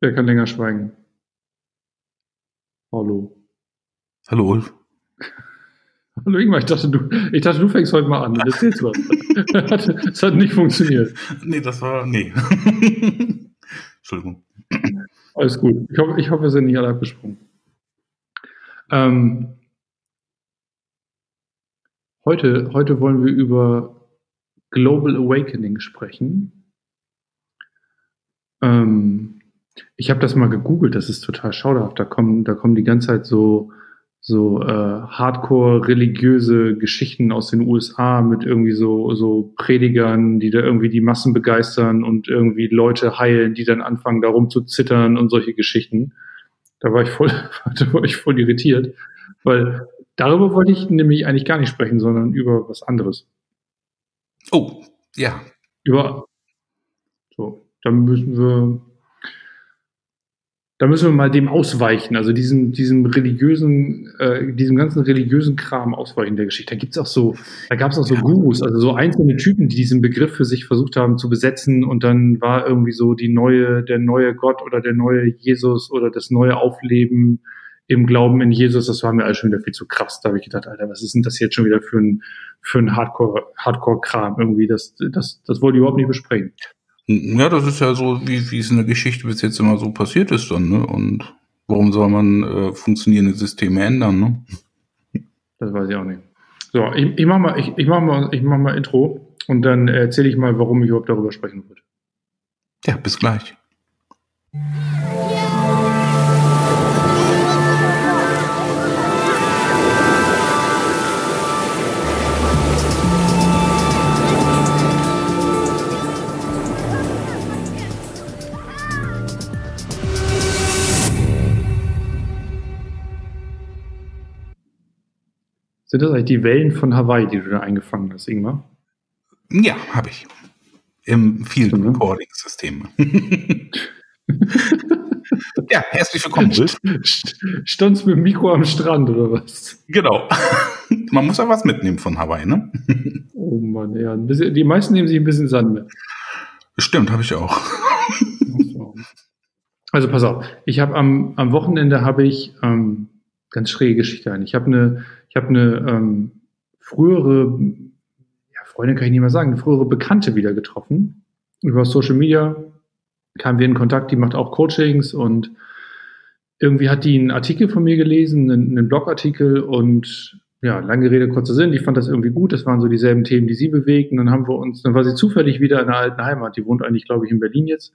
Wer kann länger schweigen? Hallo. Hallo Ulf. Hallo Ingmar, ich dachte, du, ich dachte, du fängst heute mal an und erzählst was. das hat nicht funktioniert. Nee, das war. Nee. Entschuldigung. Alles gut. Ich hoffe, ich hoffe wir sind nicht alle abgesprungen. Ähm, heute, heute wollen wir über Global Awakening sprechen. Ähm, ich habe das mal gegoogelt, das ist total schauderhaft. Da kommen, da kommen die ganze Zeit so, so äh, hardcore-religiöse Geschichten aus den USA mit irgendwie so, so Predigern, die da irgendwie die Massen begeistern und irgendwie Leute heilen, die dann anfangen, darum zu zittern und solche Geschichten. Da war ich voll, da war ich voll irritiert, weil darüber wollte ich nämlich eigentlich gar nicht sprechen, sondern über was anderes. Oh, ja. Über, so, dann müssen wir, da müssen wir mal dem ausweichen, also diesem, diesem religiösen, äh, diesem ganzen religiösen Kram ausweichen der Geschichte. Da gibt's auch so, da gab's auch so Gurus, also so einzelne Typen, die diesen Begriff für sich versucht haben zu besetzen und dann war irgendwie so die neue, der neue Gott oder der neue Jesus oder das neue Aufleben im Glauben in Jesus, das war mir alles schon wieder viel zu krass. Da habe ich gedacht, Alter, was ist denn das jetzt schon wieder für ein, für ein Hardcore, Hardcore-Kram irgendwie? Das, das, das wollte ich überhaupt nicht besprechen. Ja, das ist ja so, wie, wie es in der Geschichte bis jetzt immer so passiert ist dann, ne? Und warum soll man äh, funktionierende Systeme ändern, ne? Das weiß ich auch nicht. So, ich, ich mach mal, ich, ich mach mal, ich mach mal Intro und dann erzähle ich mal, warum ich überhaupt darüber sprechen würde. Ja, bis gleich. Sind das eigentlich die Wellen von Hawaii, die du da eingefangen hast, Ingmar? Ja, habe ich. Im Field ne? Recording System. ja, herzlich willkommen. Standst mit dem Mikro am Strand oder was? Genau. Man muss ja was mitnehmen von Hawaii, ne? Oh Mann, ja. Ein bisschen, die meisten nehmen sich ein bisschen Sand mit. Stimmt, habe ich auch. Also pass auf, ich habe am, am Wochenende habe ich ähm, ganz schräge Geschichte ein. Ich habe eine, ich habe eine ähm, frühere, ja, Freundin kann ich nicht mehr sagen, eine frühere Bekannte wieder getroffen. Über Social Media kamen wir in Kontakt, die macht auch Coachings und irgendwie hat die einen Artikel von mir gelesen, einen, einen Blogartikel und ja, lange Rede, kurzer Sinn, die fand das irgendwie gut, das waren so dieselben Themen, die sie bewegten. Dann haben wir uns, dann war sie zufällig wieder in der alten Heimat, die wohnt eigentlich, glaube ich, in Berlin jetzt.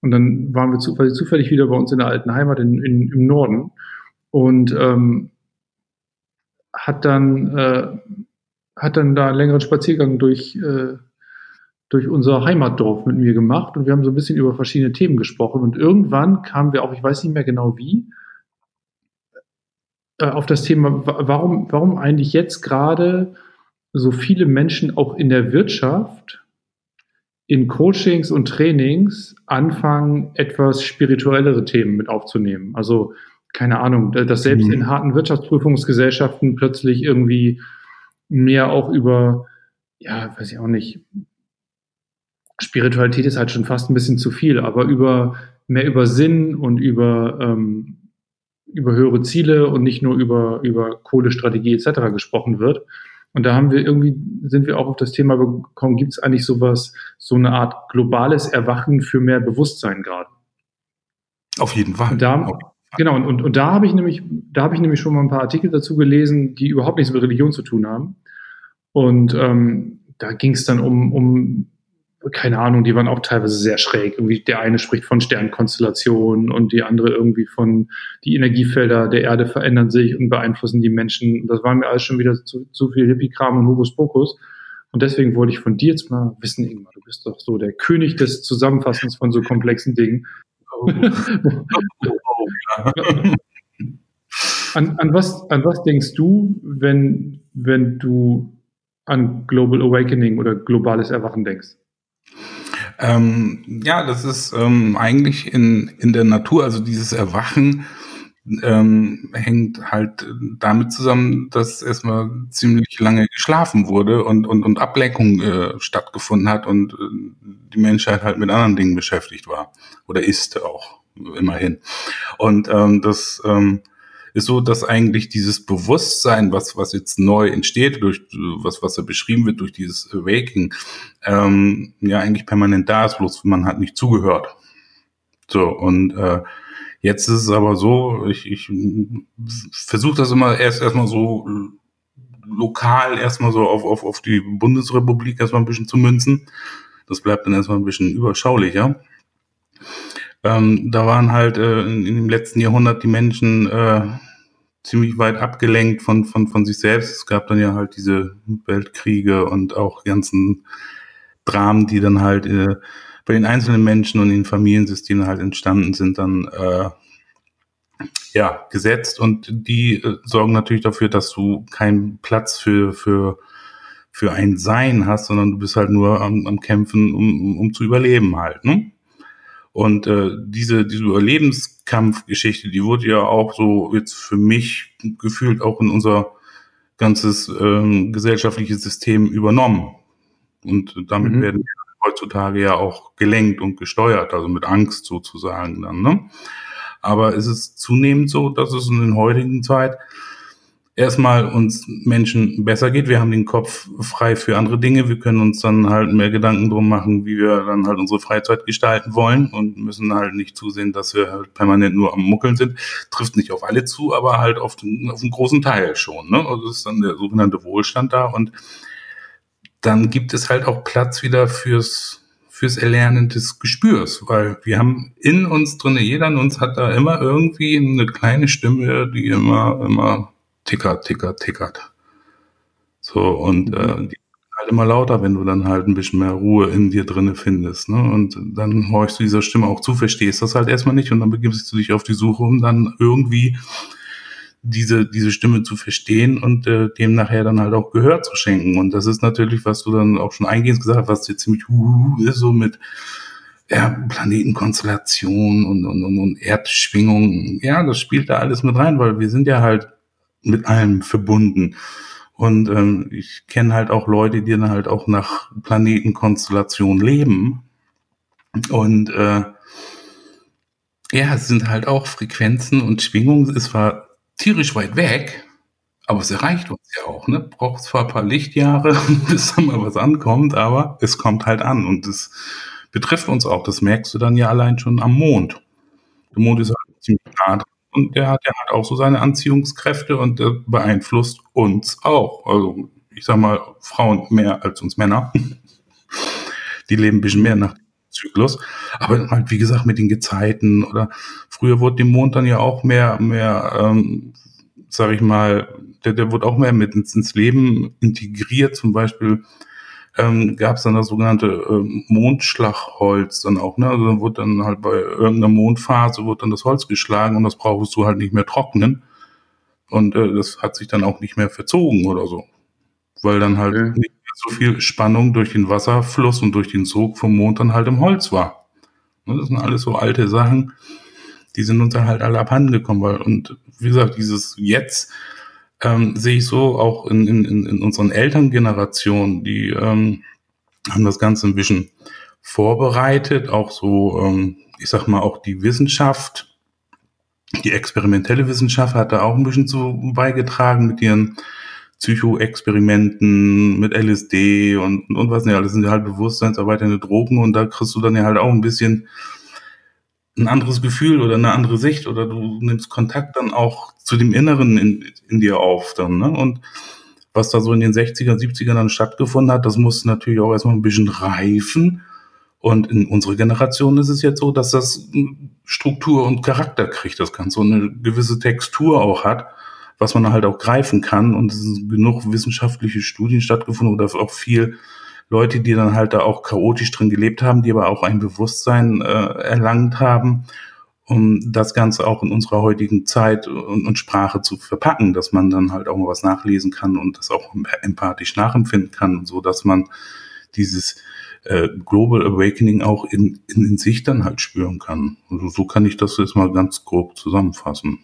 Und dann waren wir zu, zufällig wieder bei uns in der alten Heimat in, in, im Norden und ähm, hat dann äh, hat dann da einen längeren Spaziergang durch äh, durch unser Heimatdorf mit mir gemacht und wir haben so ein bisschen über verschiedene Themen gesprochen und irgendwann kamen wir auch, ich weiß nicht mehr genau wie, äh, auf das Thema, wa- warum warum eigentlich jetzt gerade so viele Menschen auch in der Wirtschaft in Coachings und Trainings anfangen, etwas spirituellere Themen mit aufzunehmen. Also, keine Ahnung, dass selbst Mhm. in harten Wirtschaftsprüfungsgesellschaften plötzlich irgendwie mehr auch über, ja, weiß ich auch nicht, Spiritualität ist halt schon fast ein bisschen zu viel, aber über mehr über Sinn und über, ähm, über höhere Ziele und nicht nur über, über Kohlestrategie etc. gesprochen wird. Und da haben wir irgendwie, sind wir auch auf das Thema gekommen, gibt es eigentlich sowas, so eine Art globales Erwachen für mehr Bewusstsein gerade? Auf jeden Fall. Und da, genau, und, und, und da habe ich nämlich, da habe ich nämlich schon mal ein paar Artikel dazu gelesen, die überhaupt nichts mit Religion zu tun haben. Und ähm, da ging es dann um, um, keine Ahnung, die waren auch teilweise sehr schräg. Irgendwie der eine spricht von Sternkonstellationen und die andere irgendwie von die Energiefelder der Erde verändern sich und beeinflussen die Menschen. Das war mir alles schon wieder zu, zu viel Hippie-Kram und Hokuspokus. Und deswegen wollte ich von dir jetzt mal wissen, Ingmar, du bist doch so der König des Zusammenfassens von so komplexen Dingen. An, an, was, an was denkst du, wenn, wenn du an Global Awakening oder globales Erwachen denkst? Ähm, ja, das ist ähm, eigentlich in, in der Natur, also dieses Erwachen ähm, hängt halt damit zusammen, dass erstmal ziemlich lange geschlafen wurde und, und, und Ablenkung äh, stattgefunden hat und äh, die Menschheit halt mit anderen Dingen beschäftigt war oder ist auch. immerhin. Und ähm, das ähm, ist so, dass eigentlich dieses Bewusstsein, was, was jetzt neu entsteht, durch was, was da beschrieben wird, durch dieses Awakening, ähm, ja eigentlich permanent da ist, bloß man hat nicht zugehört. So, und äh, jetzt ist es aber so, ich, ich versuche das immer erst erstmal so lokal erstmal so auf, auf, auf die Bundesrepublik erstmal ein bisschen zu münzen. Das bleibt dann erstmal ein bisschen überschaulicher. Ähm, da waren halt äh, in, in, dem letzten Jahrhundert die Menschen äh, ziemlich weit abgelenkt von, von, von sich selbst. Es gab dann ja halt diese Weltkriege und auch ganzen Dramen, die dann halt äh, bei den einzelnen Menschen und den Familiensystemen halt entstanden sind, dann äh, ja gesetzt und die äh, sorgen natürlich dafür, dass du keinen Platz für für für ein Sein hast, sondern du bist halt nur am, am Kämpfen, um, um zu überleben halt. Ne? Und äh, diese, diese Überlebenskampfgeschichte, die wurde ja auch so jetzt für mich gefühlt auch in unser ganzes ähm, gesellschaftliches System übernommen. Und damit mhm. werden wir heutzutage ja auch gelenkt und gesteuert, also mit Angst sozusagen dann. Ne? Aber es ist zunehmend so, dass es in der heutigen Zeit erstmal uns Menschen besser geht. Wir haben den Kopf frei für andere Dinge. Wir können uns dann halt mehr Gedanken drum machen, wie wir dann halt unsere Freizeit gestalten wollen und müssen halt nicht zusehen, dass wir halt permanent nur am Muckeln sind. Trifft nicht auf alle zu, aber halt auf, den, auf einen großen Teil schon. Ne? Also ist dann der sogenannte Wohlstand da und dann gibt es halt auch Platz wieder fürs fürs Erlernen des Gespürs, weil wir haben in uns drinne, jeder in uns hat da immer irgendwie eine kleine Stimme, die immer, immer tickert, tickert, tickert. So, und äh, mhm. die halt immer lauter, wenn du dann halt ein bisschen mehr Ruhe in dir drinne findest. Ne? Und dann horchst du dieser Stimme auch zu, verstehst das halt erstmal nicht und dann begibst du dich auf die Suche, um dann irgendwie diese, diese Stimme zu verstehen und äh, dem nachher dann halt auch Gehör zu schenken. Und das ist natürlich, was du dann auch schon eingehend gesagt hast, was dir ziemlich uh, ist, so mit ja, Planetenkonstellation und, und, und, und Erdschwingungen. Ja, das spielt da alles mit rein, weil wir sind ja halt mit allem verbunden. Und ähm, ich kenne halt auch Leute, die dann halt auch nach Planetenkonstellation leben. Und äh, ja, es sind halt auch Frequenzen und Schwingungen. Es war tierisch weit weg, aber es erreicht uns ja auch. Ne? Braucht zwar ein paar Lichtjahre, bis da mal was ankommt, aber es kommt halt an und es betrifft uns auch. Das merkst du dann ja allein schon am Mond. Der Mond ist halt ziemlich nah dran und der hat, der hat auch so seine Anziehungskräfte und der beeinflusst uns auch. Also ich sag mal, Frauen mehr als uns Männer. Die leben ein bisschen mehr nach Zyklus. Aber halt, wie gesagt, mit den Gezeiten oder früher wurde dem Mond dann ja auch mehr, mehr, ähm, sag ich mal, der, der wurde auch mehr mit ins, ins Leben integriert. Zum Beispiel ähm, gab es dann das sogenannte ähm, Mondschlagholz dann auch, ne? Also dann wurde dann halt bei irgendeiner Mondphase wurde dann das Holz geschlagen und das brauchst du halt nicht mehr trocknen. Und äh, das hat sich dann auch nicht mehr verzogen oder so. Weil dann halt okay. nicht so viel Spannung durch den Wasserfluss und durch den Sog vom Mond dann halt im Holz war. Ne, das sind alles so alte Sachen, die sind uns dann halt alle abhanden gekommen. Weil, und wie gesagt, dieses Jetzt ähm, sehe ich so auch in, in, in unseren Elterngenerationen, die ähm, haben das Ganze ein bisschen vorbereitet, auch so, ähm, ich sag mal, auch die Wissenschaft, die experimentelle Wissenschaft hat da auch ein bisschen zu beigetragen mit ihren Psychoexperimenten, mit LSD und, und was nicht, alles sind ja halt bewusstseinserweiternde Drogen und da kriegst du dann ja halt auch ein bisschen ein anderes Gefühl oder eine andere Sicht oder du nimmst Kontakt dann auch zu dem Inneren in, in dir auf dann, ne? Und was da so in den 60er, 70er dann stattgefunden hat, das muss natürlich auch erstmal ein bisschen reifen. Und in unserer Generation ist es jetzt so, dass das Struktur und Charakter kriegt, das Ganze und eine gewisse Textur auch hat, was man halt auch greifen kann. Und es sind genug wissenschaftliche Studien stattgefunden oder auch viel Leute, die dann halt da auch chaotisch drin gelebt haben, die aber auch ein Bewusstsein äh, erlangt haben, um das Ganze auch in unserer heutigen Zeit und, und, Sprache zu verpacken, dass man dann halt auch mal was nachlesen kann und das auch empathisch nachempfinden kann, so dass man dieses äh, Global Awakening auch in, in, in sich dann halt spüren kann. Also so kann ich das jetzt mal ganz grob zusammenfassen.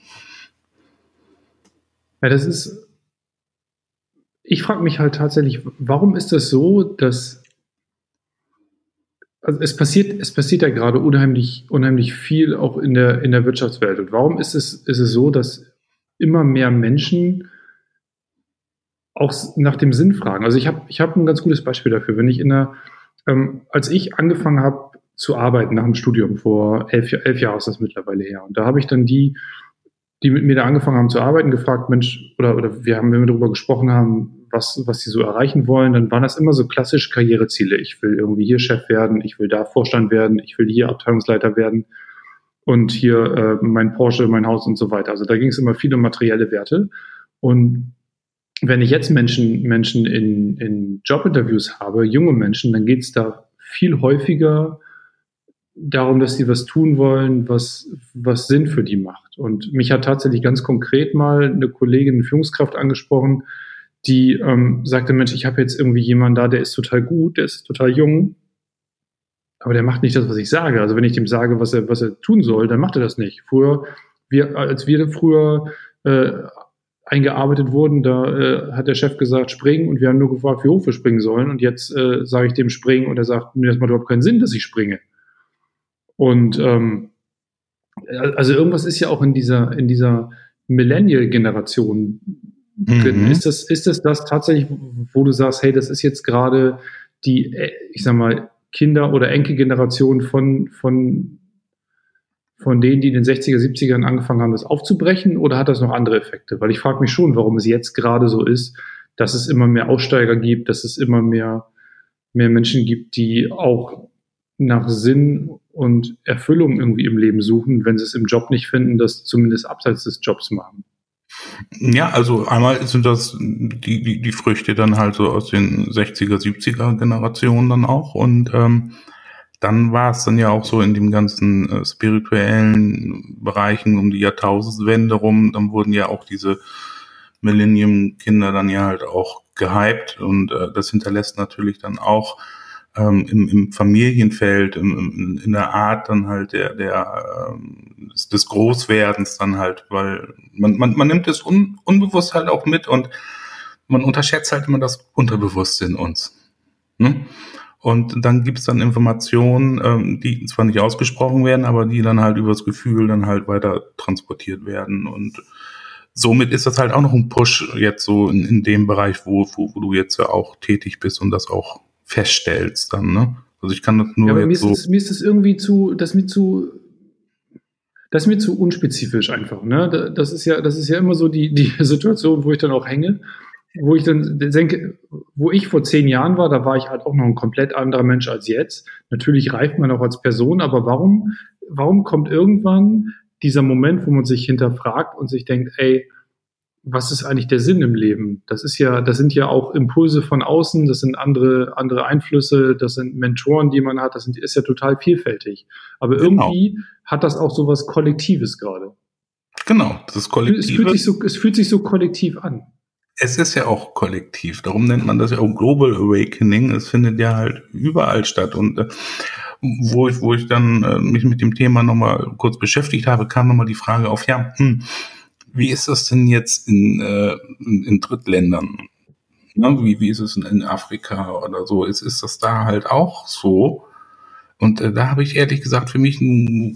Ja, das ist ich frage mich halt tatsächlich, warum ist das so, dass also es passiert, es passiert ja gerade unheimlich, unheimlich viel auch in der, in der Wirtschaftswelt. Und warum ist es, ist es so, dass immer mehr Menschen auch nach dem Sinn fragen? Also ich habe ich hab ein ganz gutes Beispiel dafür. Wenn ich in der, ähm, als ich angefangen habe zu arbeiten nach dem Studium, vor elf, elf Jahren ist das mittlerweile her. Und da habe ich dann die, die mit mir da angefangen haben zu arbeiten, gefragt, Mensch, oder, oder wir haben, wenn wir darüber gesprochen haben, was, was sie so erreichen wollen, dann waren das immer so klassische Karriereziele. Ich will irgendwie hier Chef werden, ich will da Vorstand werden, ich will hier Abteilungsleiter werden und hier äh, mein Porsche, mein Haus und so weiter. Also da ging es immer viel um materielle Werte. Und wenn ich jetzt Menschen, Menschen in, in Jobinterviews habe, junge Menschen, dann geht es da viel häufiger darum, dass sie was tun wollen, was, was Sinn für die macht. Und mich hat tatsächlich ganz konkret mal eine Kollegin, eine Führungskraft angesprochen, die ähm, sagte, Mensch, ich habe jetzt irgendwie jemanden da, der ist total gut, der ist total jung, aber der macht nicht das, was ich sage. Also wenn ich dem sage, was er, was er tun soll, dann macht er das nicht. Früher, wir, als wir früher äh, eingearbeitet wurden, da äh, hat der Chef gesagt, springen und wir haben nur gefragt, wie hoch wir springen sollen. Und jetzt äh, sage ich dem springen und er sagt, mir das macht überhaupt keinen Sinn, dass ich springe. Und ähm, also irgendwas ist ja auch in dieser, in dieser Millennial-Generation drin. Mhm. Ist, das, ist das das tatsächlich, wo du sagst, hey, das ist jetzt gerade die, äh, ich sag mal, Kinder- oder Enkelgeneration von, von, von denen, die in den 60er, 70ern angefangen haben, das aufzubrechen? Oder hat das noch andere Effekte? Weil ich frage mich schon, warum es jetzt gerade so ist, dass es immer mehr Aussteiger gibt, dass es immer mehr, mehr Menschen gibt, die auch nach Sinn und Erfüllung irgendwie im Leben suchen, wenn sie es im Job nicht finden, das zumindest abseits des Jobs machen. Ja, also einmal sind das die, die, die Früchte dann halt so aus den 60er, 70er Generationen dann auch und ähm, dann war es dann ja auch so in dem ganzen äh, spirituellen Bereichen um die Jahrtausendwende rum, dann wurden ja auch diese Millennium-Kinder dann ja halt auch gehypt und äh, das hinterlässt natürlich dann auch ähm, im, im Familienfeld, im, im, in der Art dann halt der, der ähm, des, des Großwerdens dann halt, weil man, man, man nimmt es un, unbewusst halt auch mit und man unterschätzt halt immer das Unterbewusste in uns. Ne? Und dann gibt's dann Informationen, ähm, die zwar nicht ausgesprochen werden, aber die dann halt übers Gefühl dann halt weiter transportiert werden. Und somit ist das halt auch noch ein Push jetzt so in, in dem Bereich, wo, wo, wo du jetzt ja auch tätig bist und das auch feststellst dann, ne? Also ich kann das nur. Ja, mir, ist so das, mir ist das irgendwie zu, das mir zu, das ist mir zu unspezifisch einfach, ne? Das ist ja, das ist ja immer so die, die Situation, wo ich dann auch hänge, wo ich dann denke, wo ich vor zehn Jahren war, da war ich halt auch noch ein komplett anderer Mensch als jetzt. Natürlich reift man auch als Person, aber warum, warum kommt irgendwann dieser Moment, wo man sich hinterfragt und sich denkt, ey, was ist eigentlich der Sinn im Leben? Das ist ja, das sind ja auch Impulse von außen, das sind andere, andere Einflüsse, das sind Mentoren, die man hat, das sind, ist ja total vielfältig. Aber genau. irgendwie hat das auch so was Kollektives gerade. Genau, das ist kollektiv. Es fühlt sich so, es fühlt sich so kollektiv an. Es ist ja auch kollektiv. Darum nennt man das ja auch Global Awakening. Es findet ja halt überall statt. Und äh, wo ich, wo ich dann äh, mich mit dem Thema nochmal kurz beschäftigt habe, kam nochmal die Frage auf, ja, hm, wie ist das denn jetzt in, äh, in, Drittländern? Ne? Wie, wie ist es in, in Afrika oder so? Ist, ist das da halt auch so? Und äh, da habe ich ehrlich gesagt für mich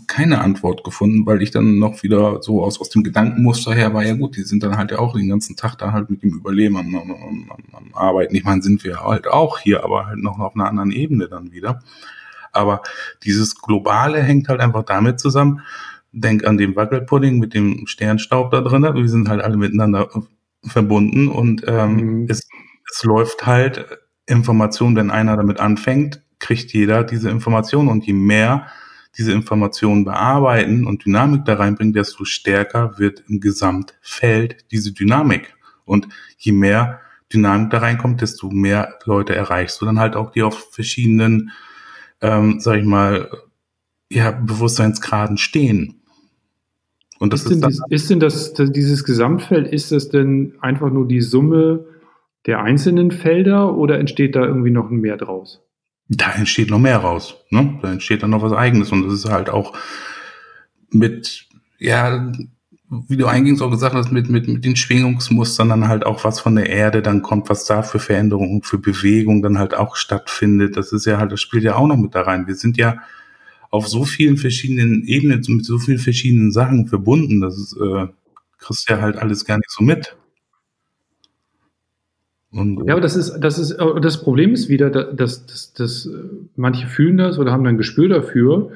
keine Antwort gefunden, weil ich dann noch wieder so aus, aus dem Gedankenmuster her war, ja gut, die sind dann halt ja auch den ganzen Tag da halt mit dem Überleben am, am, am, am Arbeiten. Ich meine, sind wir halt auch hier, aber halt noch auf einer anderen Ebene dann wieder. Aber dieses Globale hängt halt einfach damit zusammen, denk an den Wackelpudding mit dem Sternstaub da drin. Wir sind halt alle miteinander verbunden und ähm, mhm. es, es läuft halt Information, wenn einer damit anfängt, kriegt jeder diese Information und je mehr diese Informationen bearbeiten und Dynamik da reinbringen, desto stärker wird im Gesamtfeld diese Dynamik. Und je mehr Dynamik da reinkommt, desto mehr Leute erreichst du dann halt auch, die auf verschiedenen, ähm, sag ich mal, ja, Bewusstseinsgraden stehen. Und das ist, denn, dies, ist denn das, das, dieses Gesamtfeld, ist das denn einfach nur die Summe der einzelnen Felder oder entsteht da irgendwie noch mehr draus? Da entsteht noch mehr raus. Ne? Da entsteht dann noch was Eigenes und das ist halt auch mit, ja, wie du eingehend auch gesagt hast, mit, mit, mit den Schwingungsmustern dann halt auch was von der Erde dann kommt, was da für Veränderungen, für Bewegung dann halt auch stattfindet. Das ist ja halt, das spielt ja auch noch mit da rein. Wir sind ja auf so vielen verschiedenen Ebenen, mit so vielen verschiedenen Sachen verbunden. Das ist, äh, kriegst ja halt alles gar nicht so mit. Und, ja, aber das ist, das ist, das Problem ist wieder, dass, dass, dass manche fühlen das oder haben dann ein Gespür dafür.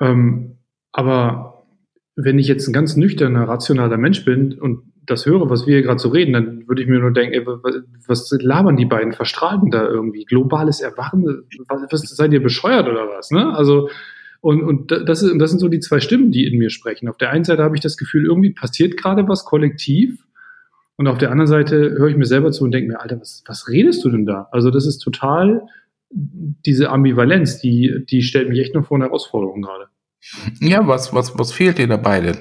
Ähm, aber wenn ich jetzt ein ganz nüchterner, rationaler Mensch bin und das höre, was wir hier gerade so reden, dann würde ich mir nur denken, ey, was labern die beiden Verstrahlten da irgendwie? Globales Erwachen? Was, was, seid ihr bescheuert oder was? Ne? Also, und, und das, ist, das sind so die zwei Stimmen, die in mir sprechen. Auf der einen Seite habe ich das Gefühl, irgendwie passiert gerade was kollektiv. Und auf der anderen Seite höre ich mir selber zu und denke mir, Alter, was, was redest du denn da? Also das ist total diese Ambivalenz, die, die stellt mich echt noch vor eine Herausforderung gerade. Ja, was, was, was fehlt dir dabei denn?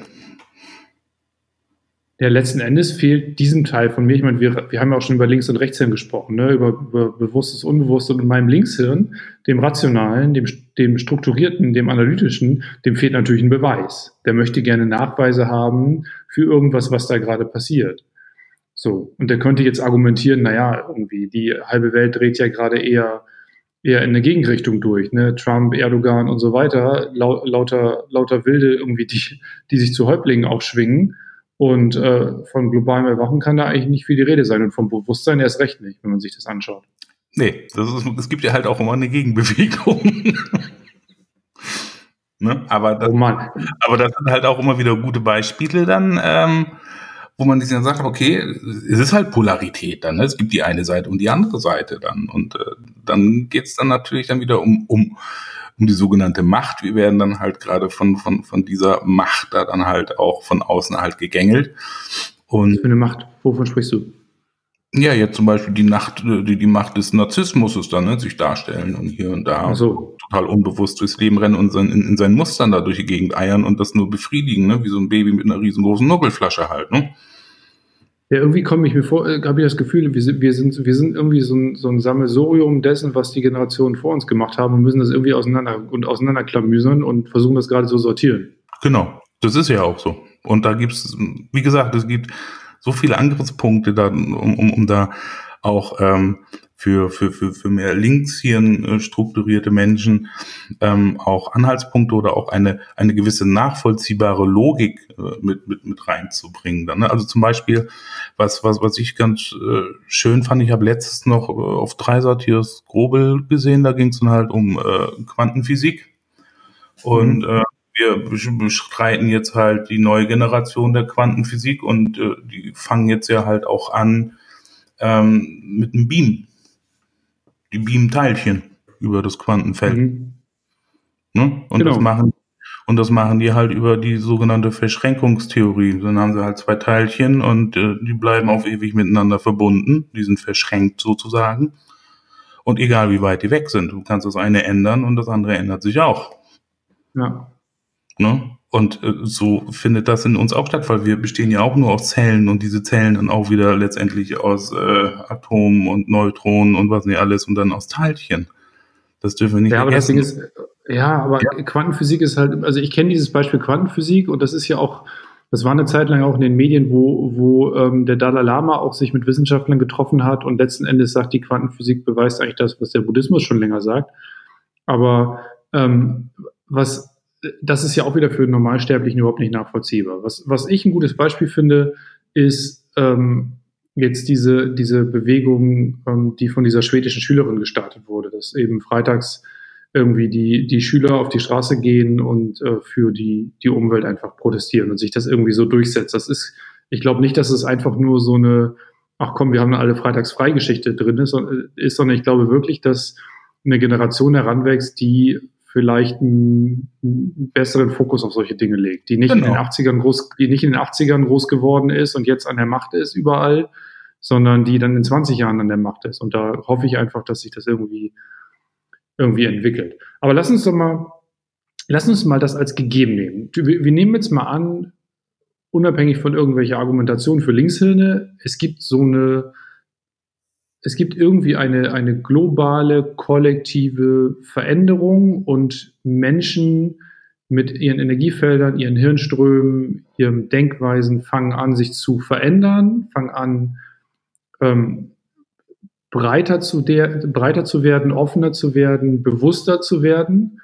Ja, letzten Endes fehlt diesem Teil von mir. Ich meine, wir, wir haben ja auch schon über Links- und Rechtshirn gesprochen, ne? über, über Bewusstes, Unbewusstes und in meinem Linkshirn, dem Rationalen, dem, dem Strukturierten, dem Analytischen, dem fehlt natürlich ein Beweis. Der möchte gerne Nachweise haben für irgendwas, was da gerade passiert. So. Und der könnte jetzt argumentieren, naja, irgendwie, die halbe Welt dreht ja gerade eher eher in eine Gegenrichtung durch. Ne? Trump, Erdogan und so weiter, lau lauter, lauter Wilde irgendwie, die, die sich zu Häuptlingen aufschwingen. Und äh, von globalem Erwachen kann da eigentlich nicht viel die Rede sein und vom Bewusstsein erst recht nicht, wenn man sich das anschaut. Nee, das ist, es gibt ja halt auch immer eine Gegenbewegung. ne? aber, das, oh aber das sind halt auch immer wieder gute Beispiele dann, ähm, wo man sich dann sagt, okay, es ist halt Polarität dann. Ne? Es gibt die eine Seite und die andere Seite dann. Und äh, dann geht's dann natürlich dann wieder um, um, um die sogenannte Macht. Wir werden dann halt gerade von, von, von dieser Macht da dann halt auch von außen halt gegängelt. Und Was für eine Macht? Wovon sprichst du? Ja, jetzt zum Beispiel die Nacht, die, die Macht des Narzissmus ist dann, ne, sich darstellen und hier und da so. total unbewusst durchs Leben rennen und sein, in, in seinen Mustern da durch die Gegend eiern und das nur befriedigen, ne, wie so ein Baby mit einer riesengroßen Nuckelflasche halt, ne. Ja, irgendwie komme ich mir vor, äh, habe ich das Gefühl, wir sind, wir sind, wir sind irgendwie so ein, so ein Sammelsurium dessen, was die Generationen vor uns gemacht haben und müssen das irgendwie auseinander und auseinanderklamüsern und versuchen das gerade zu sortieren. Genau, das ist ja auch so. Und da gibt es, wie gesagt, es gibt so viele Angriffspunkte da, um, um, um da auch ähm, für, für, für, für mehr Linkshirn äh, strukturierte Menschen ähm, auch Anhaltspunkte oder auch eine, eine gewisse nachvollziehbare Logik äh, mit, mit, mit reinzubringen. Dann, ne? Also zum Beispiel, was, was, was ich ganz äh, schön fand, ich habe letztes noch äh, auf Dreisatiers Grobel gesehen, da ging es dann halt um äh, Quantenphysik. Und mhm. äh, wir bestreiten jetzt halt die neue Generation der Quantenphysik und äh, die fangen jetzt ja halt auch an ähm, mit einem Beam. Die Beam-Teilchen über das Quantenfeld. Mhm. Ne? Und genau. das machen und das machen die halt über die sogenannte Verschränkungstheorie. Dann haben sie halt zwei Teilchen und äh, die bleiben auf ewig miteinander verbunden. Die sind verschränkt sozusagen. Und egal wie weit die weg sind, du kannst das eine ändern und das andere ändert sich auch. Ja. Ne? Und äh, so findet das in uns auch statt, weil wir bestehen ja auch nur aus Zellen und diese Zellen dann auch wieder letztendlich aus äh, Atomen und Neutronen und was nicht alles und dann aus Teilchen. Das dürfen wir nicht ja, vergessen. Aber das Ding ist, ja, aber ja. Quantenphysik ist halt, also ich kenne dieses Beispiel Quantenphysik und das ist ja auch, das war eine Zeit lang auch in den Medien, wo, wo ähm, der Dalai Lama auch sich mit Wissenschaftlern getroffen hat und letzten Endes sagt, die Quantenphysik beweist eigentlich das, was der Buddhismus schon länger sagt. Aber ähm, was das ist ja auch wieder für Normalsterblichen überhaupt nicht nachvollziehbar. Was, was ich ein gutes Beispiel finde, ist ähm, jetzt diese, diese Bewegung, ähm, die von dieser schwedischen Schülerin gestartet wurde, dass eben freitags irgendwie die, die Schüler auf die Straße gehen und äh, für die, die Umwelt einfach protestieren und sich das irgendwie so durchsetzt. Das ist, ich glaube nicht, dass es einfach nur so eine, ach komm, wir haben alle freitags Freigeschichte drin ist, ist, sondern ich glaube wirklich, dass eine Generation heranwächst, die vielleicht einen, einen besseren Fokus auf solche Dinge legt, die nicht genau. in den 80ern groß, die nicht in den 80ern groß geworden ist und jetzt an der Macht ist überall, sondern die dann in 20 Jahren an der Macht ist. Und da hoffe ich einfach, dass sich das irgendwie, irgendwie entwickelt. Aber lass uns doch mal, lass uns mal das als gegeben nehmen. Wir, wir nehmen jetzt mal an, unabhängig von irgendwelcher Argumentation für Linkshirne, es gibt so eine, es gibt irgendwie eine, eine globale, kollektive Veränderung und Menschen, mit ihren Energiefeldern, ihren Hirnströmen, ihren Denkweisen fangen an, sich zu verändern, fangen an, ähm, breiter, zu der, breiter zu werden, offener zu werden, bewusster zu werden.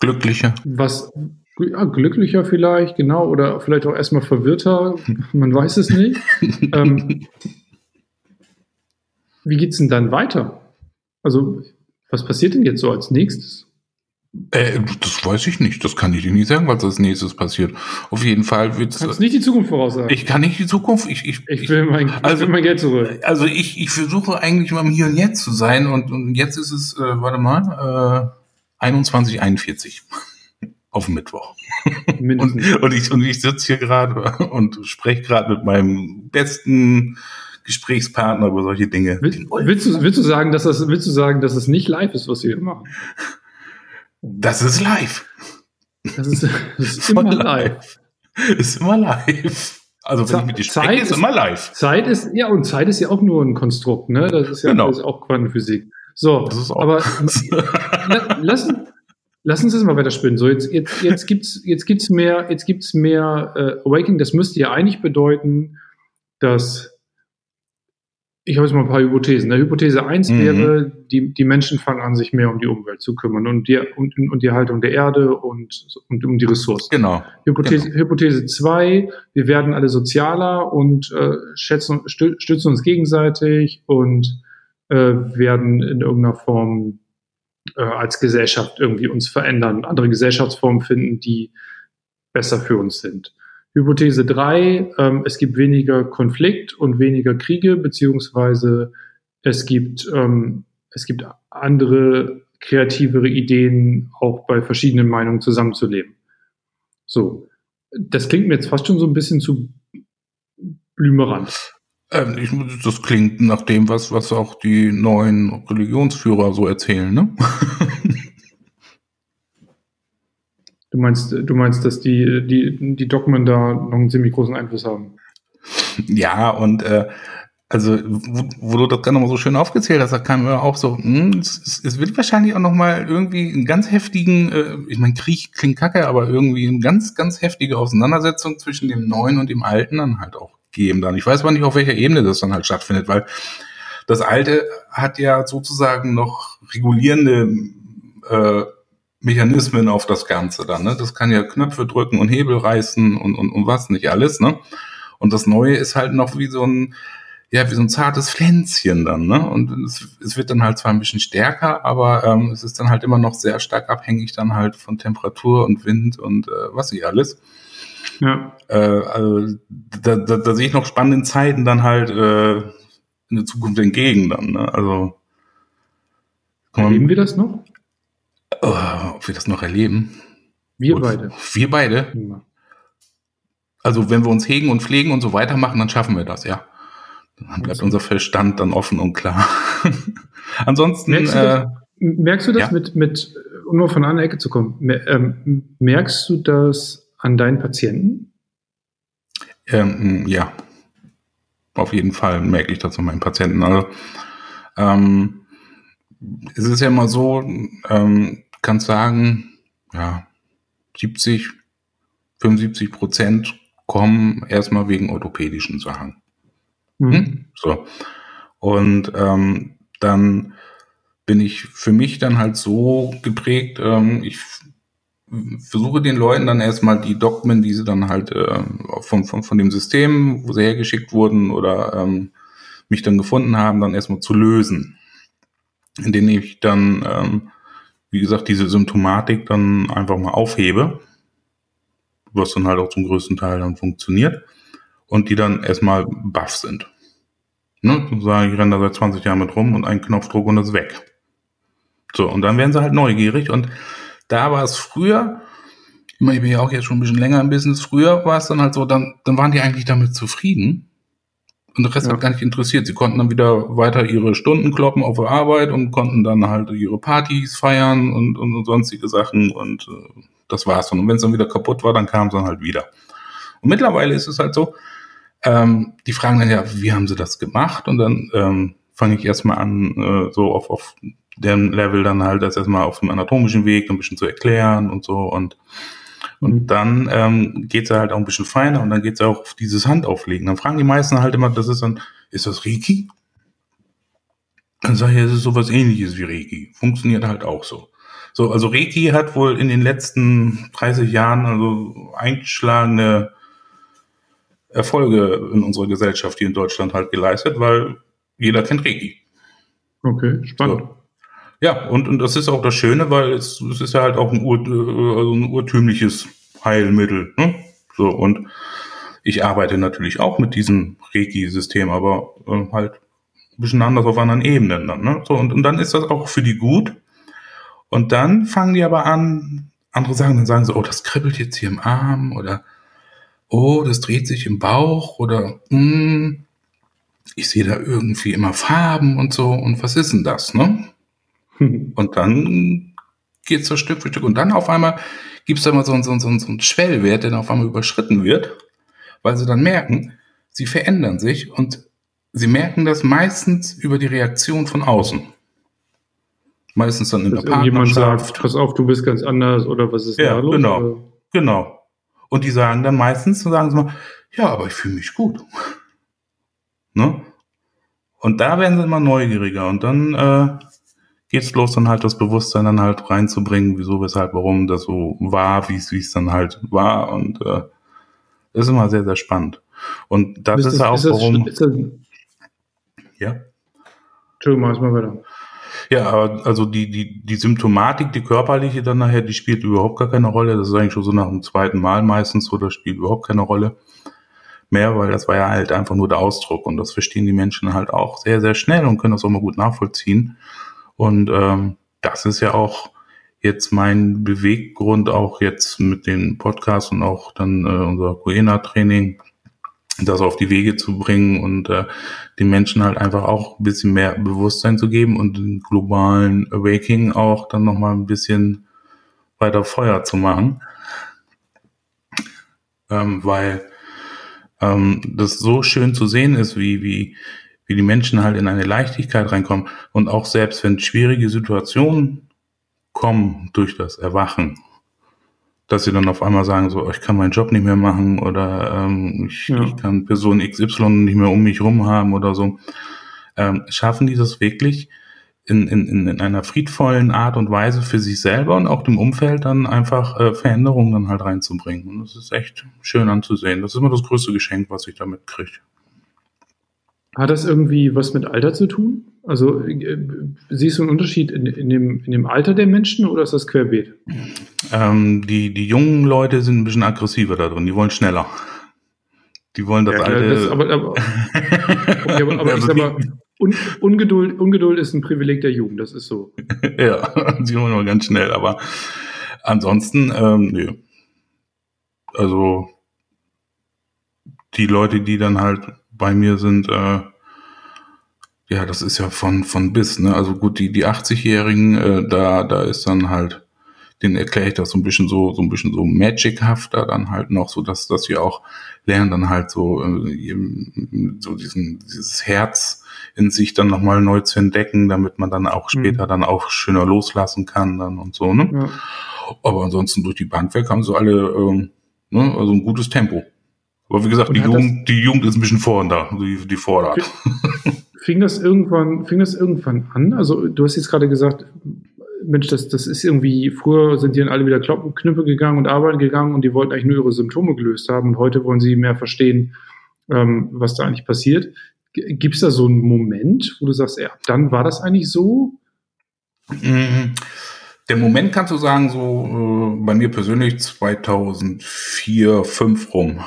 Glücklicher. Was ja, glücklicher vielleicht, genau, oder vielleicht auch erstmal verwirrter, man weiß es nicht. ähm, wie geht es denn dann weiter? Also, was passiert denn jetzt so als nächstes? Äh, das weiß ich nicht. Das kann ich dir nicht sagen, was als nächstes passiert. Auf jeden Fall wird es. nicht die Zukunft voraussagen. Ich kann nicht die Zukunft. Ich, ich, ich will mein, also, ich will mein Geld zurück. Also ich, ich versuche eigentlich mal im Hier und Jetzt zu sein und, und jetzt ist es, äh, warte mal, äh, 21:41 auf Mittwoch. und, und ich und ich sitze hier gerade und spreche gerade mit meinem besten Gesprächspartner über solche Dinge. Will, willst, du, willst du sagen, dass das willst du sagen, dass es nicht live ist, was wir hier machen? Das ist live. Das ist, das ist immer live. Ist immer live. Also wenn ich mit dir spreche, Zeit ist, immer live. Zeit ist, ja, und Zeit ist ja auch nur ein Konstrukt, ne? Das ist ja genau. das ist auch Quantenphysik. So, aber lass, lass uns das mal weiter spinnen. So, jetzt, jetzt, jetzt gibt's, jetzt gibt's mehr, jetzt gibt's mehr äh, Awakening. Das müsste ja eigentlich bedeuten, dass ich habe jetzt mal ein paar Hypothesen. Der Hypothese 1 mhm. wäre, die, die Menschen fangen an, sich mehr um die Umwelt zu kümmern und die, und, und die Haltung der Erde und, und um die Ressourcen. Genau. Hypothese, genau. Hypothese 2, wir werden alle sozialer und äh, schätzen, stützen uns gegenseitig und äh, werden in irgendeiner Form äh, als Gesellschaft irgendwie uns verändern, andere Gesellschaftsformen finden, die besser für uns sind. Hypothese 3, ähm, es gibt weniger Konflikt und weniger Kriege, beziehungsweise es gibt, ähm, es gibt andere kreativere Ideen, auch bei verschiedenen Meinungen zusammenzuleben. So, das klingt mir jetzt fast schon so ein bisschen zu blümerant. Ähm, das klingt nach dem, was, was auch die neuen Religionsführer so erzählen, ne? Du meinst, du meinst, dass die, die, die Dogmen da noch einen ziemlich großen Einfluss haben? Ja, und äh, also, wo, wo du das gerade nochmal so schön aufgezählt hast, da kam mir auch so, hm, es, es wird wahrscheinlich auch nochmal irgendwie einen ganz heftigen, äh, ich meine, Krieg klingt kacke, aber irgendwie eine ganz, ganz heftige Auseinandersetzung zwischen dem Neuen und dem Alten dann halt auch geben dann. Ich weiß aber nicht, auf welcher Ebene das dann halt stattfindet, weil das Alte hat ja sozusagen noch regulierende äh, Mechanismen auf das Ganze dann. Ne? Das kann ja Knöpfe drücken und Hebel reißen und, und, und was nicht alles. Ne? Und das Neue ist halt noch wie so ein, ja, wie so ein zartes Pflänzchen dann. Ne? Und es, es wird dann halt zwar ein bisschen stärker, aber ähm, es ist dann halt immer noch sehr stark abhängig dann halt von Temperatur und Wind und äh, was nicht alles. Ja. Äh, also, da, da, da sehe ich noch spannende Zeiten dann halt äh, in der Zukunft entgegen dann. Ne? Also Erleben wir das noch? Oh, ob wir das noch erleben? Wir und beide. Wir beide? Ja. Also wenn wir uns hegen und pflegen und so weitermachen, dann schaffen wir das, ja. Dann bleibt unser Verstand dann offen und klar. Ansonsten. Merkst du das, äh, merkst du das ja? mit, mit, um nur von einer Ecke zu kommen, ähm, merkst du das an deinen Patienten? Ähm, ja. Auf jeden Fall merke ich das an meinen Patienten. Also, ähm, es ist ja immer so, ähm, kannst sagen, ja, 70, 75 Prozent kommen erstmal wegen orthopädischen Sachen. Mhm. Hm? So. Und ähm, dann bin ich für mich dann halt so geprägt, ähm, ich versuche den Leuten dann erstmal die Dogmen, die sie dann halt äh, von, von, von dem System, wo sie hergeschickt wurden oder ähm, mich dann gefunden haben, dann erstmal zu lösen in denen ich dann, ähm, wie gesagt, diese Symptomatik dann einfach mal aufhebe, was dann halt auch zum größten Teil dann funktioniert und die dann erstmal baff sind. Ne? So sage ich, renne da seit 20 Jahren mit rum und ein Knopfdruck und ist weg. So, und dann werden sie halt neugierig und da war es früher, ich ich bin ja auch jetzt schon ein bisschen länger im Business, früher war es dann halt so, dann, dann waren die eigentlich damit zufrieden, und der Rest ja. hat gar nicht interessiert. Sie konnten dann wieder weiter ihre Stunden kloppen auf der Arbeit und konnten dann halt ihre Partys feiern und, und, sonstige Sachen und äh, das war's dann. Und wenn es dann wieder kaputt war, dann kam es dann halt wieder. Und mittlerweile ist es halt so, ähm, die fragen dann ja, wie haben sie das gemacht? Und dann ähm, fange ich erstmal an, äh, so auf, auf deren Level dann halt das erstmal auf dem anatomischen Weg ein bisschen zu erklären und so und und mhm. dann ähm, geht es halt auch ein bisschen feiner und dann geht es auch auf dieses Handauflegen. Dann fragen die meisten halt immer, das ist dann, ist das Reiki? Dann sage ich, es ist sowas ähnliches wie Reiki. Funktioniert halt auch so. So, also Reiki hat wohl in den letzten 30 Jahren also eingeschlagene Erfolge in unserer Gesellschaft hier in Deutschland halt geleistet, weil jeder kennt Reiki. Okay, spannend. So. Ja, und, und das ist auch das Schöne, weil es, es ist ja halt auch ein, Ur, also ein urtümliches Heilmittel. Ne? So, und ich arbeite natürlich auch mit diesem Reiki-System, aber äh, halt ein bisschen anders auf anderen Ebenen dann. Ne? So, und, und dann ist das auch für die gut. Und dann fangen die aber an, andere sagen, dann sagen sie, oh, das kribbelt jetzt hier im Arm oder oh, das dreht sich im Bauch oder mm, ich sehe da irgendwie immer Farben und so. Und was ist denn das, ne? Und dann geht's so Stück für Stück. Und dann auf einmal gibt's da mal so, so, so, so einen Schwellwert, der dann auf einmal überschritten wird, weil sie dann merken, sie verändern sich und sie merken das meistens über die Reaktion von außen. Meistens dann in Dass der Partnerschaft. Jemand sagt, pass auf, du bist ganz anders oder was ist ja, da los? Genau, oder? genau. Und die sagen dann meistens, sagen sie mal, ja, aber ich fühle mich gut. Ne? Und da werden sie immer neugieriger und dann äh, geht's los, dann halt das Bewusstsein dann halt reinzubringen, wieso, weshalb, warum das so war, wie es dann halt war und äh, das ist immer sehr, sehr spannend. Und das ist, ist das, auch, ist das, warum. Ist das, ja. Entschuldigung, mach mal weiter. Ja, aber also die, die, die Symptomatik, die körperliche dann nachher, die spielt überhaupt gar keine Rolle. Das ist eigentlich schon so nach dem zweiten Mal meistens so, das spielt überhaupt keine Rolle mehr, weil das war ja halt einfach nur der Ausdruck und das verstehen die Menschen halt auch sehr, sehr schnell und können das auch mal gut nachvollziehen. Und ähm, das ist ja auch jetzt mein Beweggrund, auch jetzt mit den Podcasts und auch dann äh, unser Coena-Training, das auf die Wege zu bringen und äh, den Menschen halt einfach auch ein bisschen mehr Bewusstsein zu geben und den globalen Awakening auch dann nochmal ein bisschen weiter Feuer zu machen. Ähm, weil ähm, das so schön zu sehen ist, wie, wie, wie die Menschen halt in eine Leichtigkeit reinkommen und auch selbst wenn schwierige Situationen kommen durch das Erwachen, dass sie dann auf einmal sagen, so, ich kann meinen Job nicht mehr machen oder ähm, ich, ja. ich kann Person XY nicht mehr um mich rum haben oder so, ähm, schaffen die das wirklich in, in, in einer friedvollen Art und Weise für sich selber und auch dem Umfeld dann einfach äh, Veränderungen dann halt reinzubringen. Und das ist echt schön anzusehen. Das ist immer das größte Geschenk, was ich damit kriege. Hat das irgendwie was mit Alter zu tun? Also äh, siehst du einen Unterschied in, in, dem, in dem Alter der Menschen oder ist das querbeet? Ähm, die, die jungen Leute sind ein bisschen aggressiver da drin, die wollen schneller. Die wollen das ja, alte. Das, aber, aber, okay, aber, aber, also mal, Un, Ungeduld, Ungeduld ist ein Privileg der Jugend, das ist so. ja, sie wollen nur ganz schnell, aber ansonsten, ähm, nö. Also die Leute, die dann halt bei mir sind, äh, ja, das ist ja von, von bis, ne? Also gut, die, die 80-Jährigen, äh, da, da ist dann halt, den erkläre ich das so ein bisschen so, so ein bisschen so magichafter dann halt noch, so dass, dass wir auch lernen dann halt so, äh, so diesen, dieses Herz in sich dann nochmal neu zu entdecken, damit man dann auch mhm. später mhm. dann auch schöner loslassen kann dann und so, ne? Ja. Aber ansonsten durch die Bank weg haben sie alle, ähm, ne, also ein gutes Tempo. Aber wie gesagt, die Jugend, die Jugend ist ein bisschen vorn da, die, die Vorrat. Fing das irgendwann, fing das irgendwann an? Also du hast jetzt gerade gesagt, Mensch, das, das ist irgendwie, früher sind die dann alle wieder Knüppel gegangen und arbeiten gegangen und die wollten eigentlich nur ihre Symptome gelöst haben und heute wollen sie mehr verstehen, ähm, was da eigentlich passiert. Gibt es da so einen Moment, wo du sagst, ja, dann war das eigentlich so? Mhm. Der Moment kannst du sagen, so äh, bei mir persönlich 2004, 2005 rum.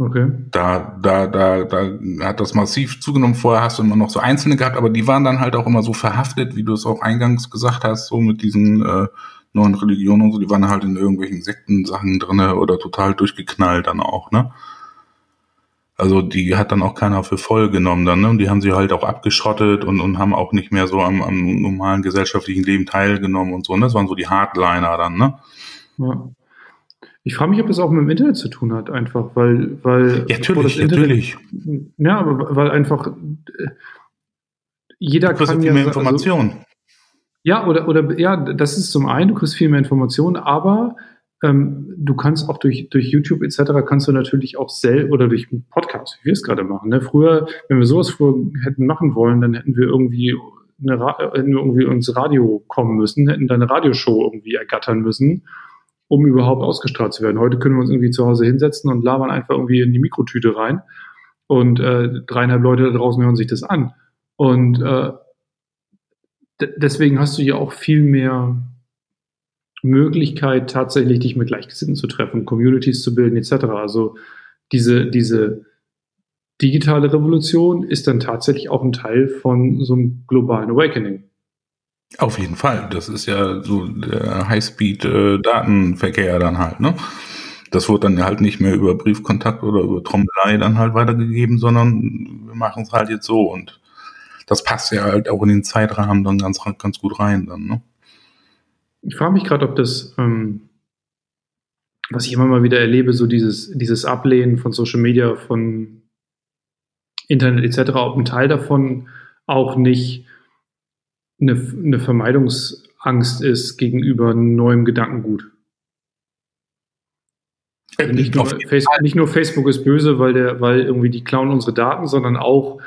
Okay. Da, da, da, da hat das massiv zugenommen. Vorher hast du immer noch so einzelne gehabt, aber die waren dann halt auch immer so verhaftet, wie du es auch eingangs gesagt hast, so mit diesen äh, neuen Religionen und so. Die waren halt in irgendwelchen Sektensachen drinne oder total durchgeknallt dann auch, ne? Also die hat dann auch keiner für voll genommen dann, ne? Und die haben sie halt auch abgeschottet und, und haben auch nicht mehr so am, am normalen gesellschaftlichen Leben teilgenommen und so. Ne? Das waren so die Hardliner dann, ne? Ja. Ich frage mich, ob das auch mit dem Internet zu tun hat, einfach, weil, weil ja, natürlich, Internet, natürlich. Ja, aber weil einfach äh, jeder du kann ja mehr Informationen. Also, Ja, oder, oder ja, das ist zum einen, du kriegst viel mehr Informationen, aber ähm, du kannst auch durch, durch YouTube etc. kannst du natürlich auch selbst oder durch Podcast, wie wir es gerade machen. Ne? Früher, wenn wir sowas früher hätten machen wollen, dann hätten wir irgendwie eine, hätten wir irgendwie ins Radio kommen müssen, hätten da eine Radioshow irgendwie ergattern müssen, um überhaupt ausgestrahlt zu werden. Heute können wir uns irgendwie zu Hause hinsetzen und labern einfach irgendwie in die Mikrotüte rein und äh, dreieinhalb Leute da draußen hören sich das an. Und äh, deswegen hast du ja auch viel mehr Möglichkeit, tatsächlich dich mit Gleichgesinnten zu treffen, Communities zu bilden, etc. Also diese, diese digitale Revolution ist dann tatsächlich auch ein Teil von so einem globalen Awakening. Auf jeden Fall. Das ist ja so der Highspeed-Datenverkehr dann halt, ne? Das wird dann halt nicht mehr über Briefkontakt oder über Trommelei dann halt weitergegeben, sondern wir machen es halt jetzt so und das passt ja halt auch in den Zeitrahmen dann ganz, ganz gut rein dann, ne? Ich frage mich gerade, ob das, ähm, was ich immer mal wieder erlebe, so dieses, dieses Ablehnen von Social Media, von Internet etc., ob ein Teil davon auch nicht eine, eine Vermeidungsangst ist gegenüber neuem Gedankengut. Also nicht, nur Facebook, nicht nur Facebook ist böse, weil, der, weil irgendwie die klauen unsere Daten, sondern auch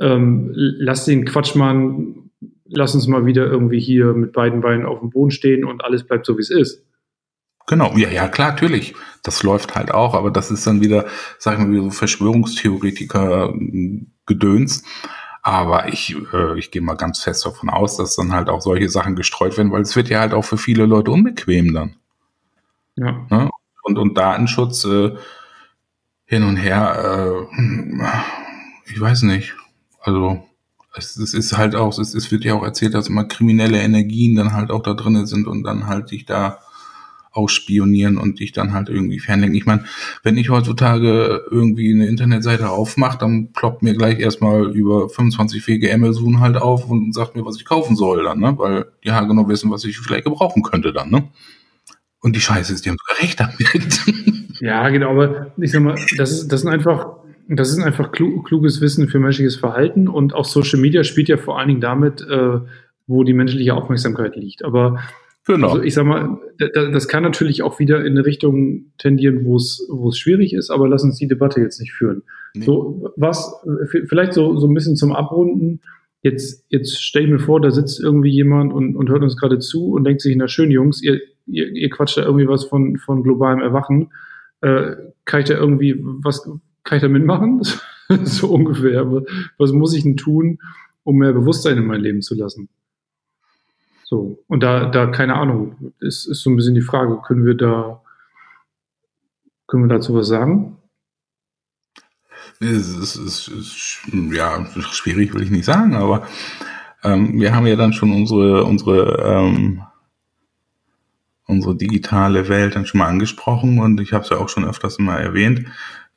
ähm, lass den Quatsch machen, lass uns mal wieder irgendwie hier mit beiden Beinen auf dem Boden stehen und alles bleibt so, wie es ist. Genau, ja, ja, klar, natürlich. Das läuft halt auch, aber das ist dann wieder, sagen wir, so Verschwörungstheoretiker-Gedöns. Aber ich, äh, ich gehe mal ganz fest davon aus, dass dann halt auch solche Sachen gestreut werden, weil es wird ja halt auch für viele Leute unbequem dann. Ja. Ne? Und, und Datenschutz äh, hin und her, äh, ich weiß nicht. Also es, es ist halt auch, es, es wird ja auch erzählt, dass immer kriminelle Energien dann halt auch da drinnen sind und dann halt dich da ausspionieren und dich dann halt irgendwie fernlenken. Ich meine, wenn ich heutzutage irgendwie eine Internetseite aufmache, dann ploppt mir gleich erstmal über 25 fähige Amazon halt auf und sagt mir, was ich kaufen soll dann, ne? Weil die halt genau wissen, was ich vielleicht gebrauchen könnte dann, ne? Und die Scheiße ist, die haben sogar recht damit. Ja, genau, aber ich sag mal, das ist, das sind einfach das ist einfach kluges Wissen für menschliches Verhalten und auch Social Media spielt ja vor allen Dingen damit, äh, wo die menschliche Aufmerksamkeit liegt. Aber genau. also ich sag mal, das kann natürlich auch wieder in eine Richtung tendieren, wo es, wo es schwierig ist, aber lass uns die Debatte jetzt nicht führen. Nee. So, was, vielleicht so, so ein bisschen zum Abrunden. Jetzt, jetzt stell ich mir vor, da sitzt irgendwie jemand und, und hört uns gerade zu und denkt sich, na schön, Jungs, ihr, ihr, ihr quatscht da irgendwie was von, von globalem Erwachen. Äh, kann ich da irgendwie was, kann ich da mitmachen? so ungefähr. Was muss ich denn tun, um mehr Bewusstsein in mein Leben zu lassen? So, und da, da, keine Ahnung, ist, ist so ein bisschen die Frage, können wir da, können wir dazu was sagen? Es ist, es ist, ja, schwierig will ich nicht sagen, aber ähm, wir haben ja dann schon unsere, unsere, ähm, unsere digitale Welt dann schon mal angesprochen und ich habe es ja auch schon öfters mal erwähnt.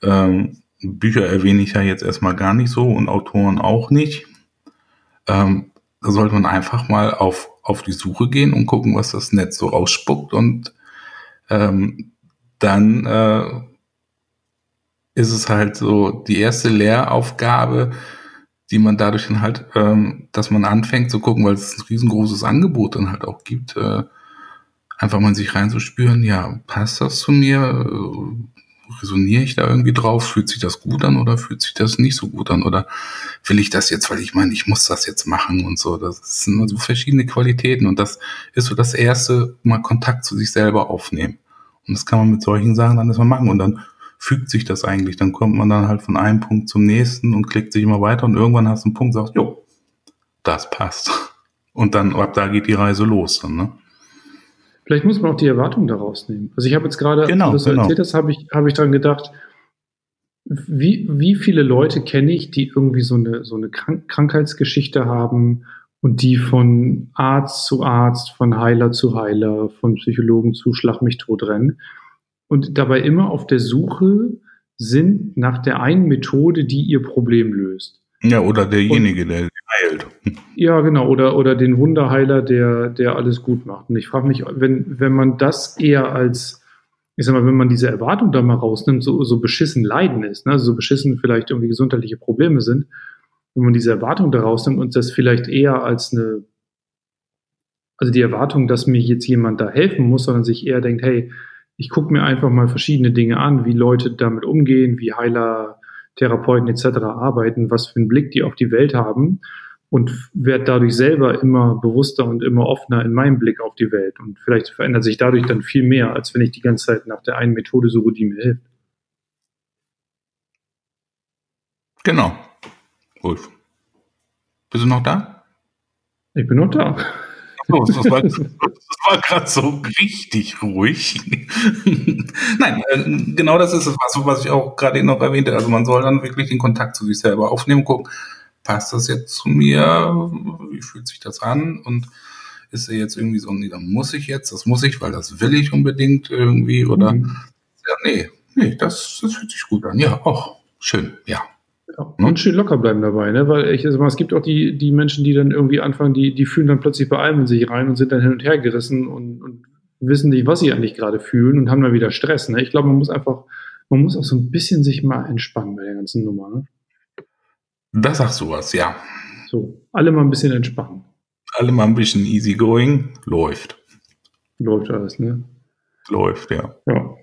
Ähm, Bücher erwähne ich ja jetzt erstmal gar nicht so und Autoren auch nicht. Ähm, sollte man einfach mal auf, auf die Suche gehen und gucken, was das Netz so ausspuckt und ähm, dann äh, ist es halt so die erste Lehraufgabe, die man dadurch dann halt, ähm, dass man anfängt zu gucken, weil es ein riesengroßes Angebot dann halt auch gibt, äh, einfach mal sich reinzuspüren, ja, passt das zu mir? Resoniere ich da irgendwie drauf? Fühlt sich das gut an oder fühlt sich das nicht so gut an? Oder will ich das jetzt, weil ich meine, ich muss das jetzt machen und so. Das sind so verschiedene Qualitäten und das ist so das erste, mal Kontakt zu sich selber aufnehmen. Und das kann man mit solchen Sachen dann erstmal machen und dann fügt sich das eigentlich. Dann kommt man dann halt von einem Punkt zum nächsten und klickt sich immer weiter und irgendwann hast du einen Punkt, sagst, jo, das passt. Und dann ab da geht die Reise los dann, ne? Vielleicht muss man auch die Erwartung daraus nehmen. Also ich habe jetzt gerade, genau, als du genau. erzählt hast, habe ich, habe ich dran gedacht, wie, wie viele Leute kenne ich, die irgendwie so eine, so eine Krank Krankheitsgeschichte haben und die von Arzt zu Arzt, von Heiler zu Heiler, von Psychologen zu Schlag mich tot rennen und dabei immer auf der Suche sind nach der einen Methode, die ihr Problem löst. Ja, oder derjenige, und, der. Ja, genau, oder, oder den Wunderheiler, der, der alles gut macht. Und ich frage mich, wenn, wenn man das eher als, ich sag mal, wenn man diese Erwartung da mal rausnimmt, so, so beschissen Leiden ist, ne? so beschissen vielleicht irgendwie gesundheitliche Probleme sind, wenn man diese Erwartung da rausnimmt und das vielleicht eher als eine, also die Erwartung, dass mir jetzt jemand da helfen muss, sondern sich eher denkt, hey, ich gucke mir einfach mal verschiedene Dinge an, wie Leute damit umgehen, wie Heiler, Therapeuten etc. arbeiten, was für einen Blick die auf die Welt haben und werde dadurch selber immer bewusster und immer offener in meinem Blick auf die Welt. Und vielleicht verändert sich dadurch dann viel mehr, als wenn ich die ganze Zeit nach der einen Methode suche, die mir hilft. Genau. Wolf. Bist du noch da? Ich bin noch da. Oh, das war, war gerade so richtig ruhig. Nein, äh, genau das ist es, was, was ich auch gerade noch erwähnte. Also man soll dann wirklich den Kontakt zu sich selber aufnehmen, gucken, passt das jetzt zu mir? Wie fühlt sich das an? Und ist er jetzt irgendwie so, nee, da muss ich jetzt, das muss ich, weil das will ich unbedingt irgendwie, oder mhm. ja, nee, nee, das, das fühlt sich gut an. Ja, auch schön, ja. Ja, und schön locker bleiben dabei, ne? Weil ich also, es gibt auch die, die Menschen, die dann irgendwie anfangen, die, die fühlen dann plötzlich bei allem in sich rein und sind dann hin und her gerissen und, und wissen nicht, was sie eigentlich gerade fühlen und haben dann wieder Stress. Ne? Ich glaube, man muss einfach, man muss auch so ein bisschen sich mal entspannen bei der ganzen Nummer. Ne? Das sagst du was, ja. So, alle mal ein bisschen entspannen. Alle mal ein bisschen easy going, läuft. Läuft alles, ne? Läuft, ja. Ja.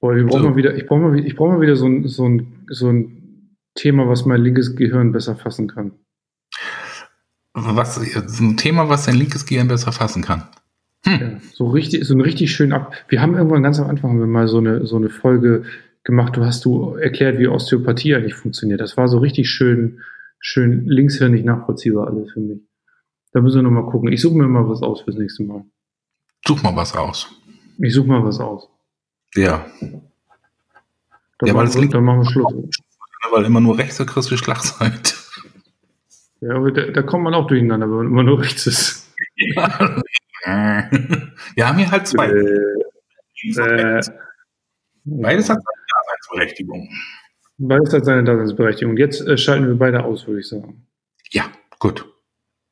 Boah, wir brauchen so. mal wieder, ich brauche mal, ich brauch mal wieder so ein, so, ein, so ein Thema, was mein linkes Gehirn besser fassen kann. Was, so ein Thema, was dein linkes Gehirn besser fassen kann? Hm. Ja, so richtig, so ein richtig schön ab. Wir haben irgendwann ganz am Anfang haben wir mal so eine, so eine Folge gemacht, du hast du erklärt, wie Osteopathie eigentlich funktioniert. Das war so richtig schön, schön linkshirnig nachvollziehbar alles für mich. Da müssen wir nochmal gucken. Ich suche mir mal was aus fürs nächste Mal. Such mal was aus. Ich suche mal was aus. Ja. Dann, ja, machen, wir, dann machen wir Schluss. Weil immer nur rechts, da kriegst du Schlagzeit. Ja, aber da, da, kommt man auch durcheinander, wenn man immer nur rechts ist. Ja, wir haben hier halt zwei. Äh, äh, Beides hat Daseinsberechtigung. Beides hat seine Daseinsberechtigung. Jetzt äh, schalten wir beide aus, würde ich sagen. Ja, gut.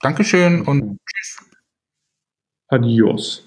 Dankeschön und tschüss. Adios.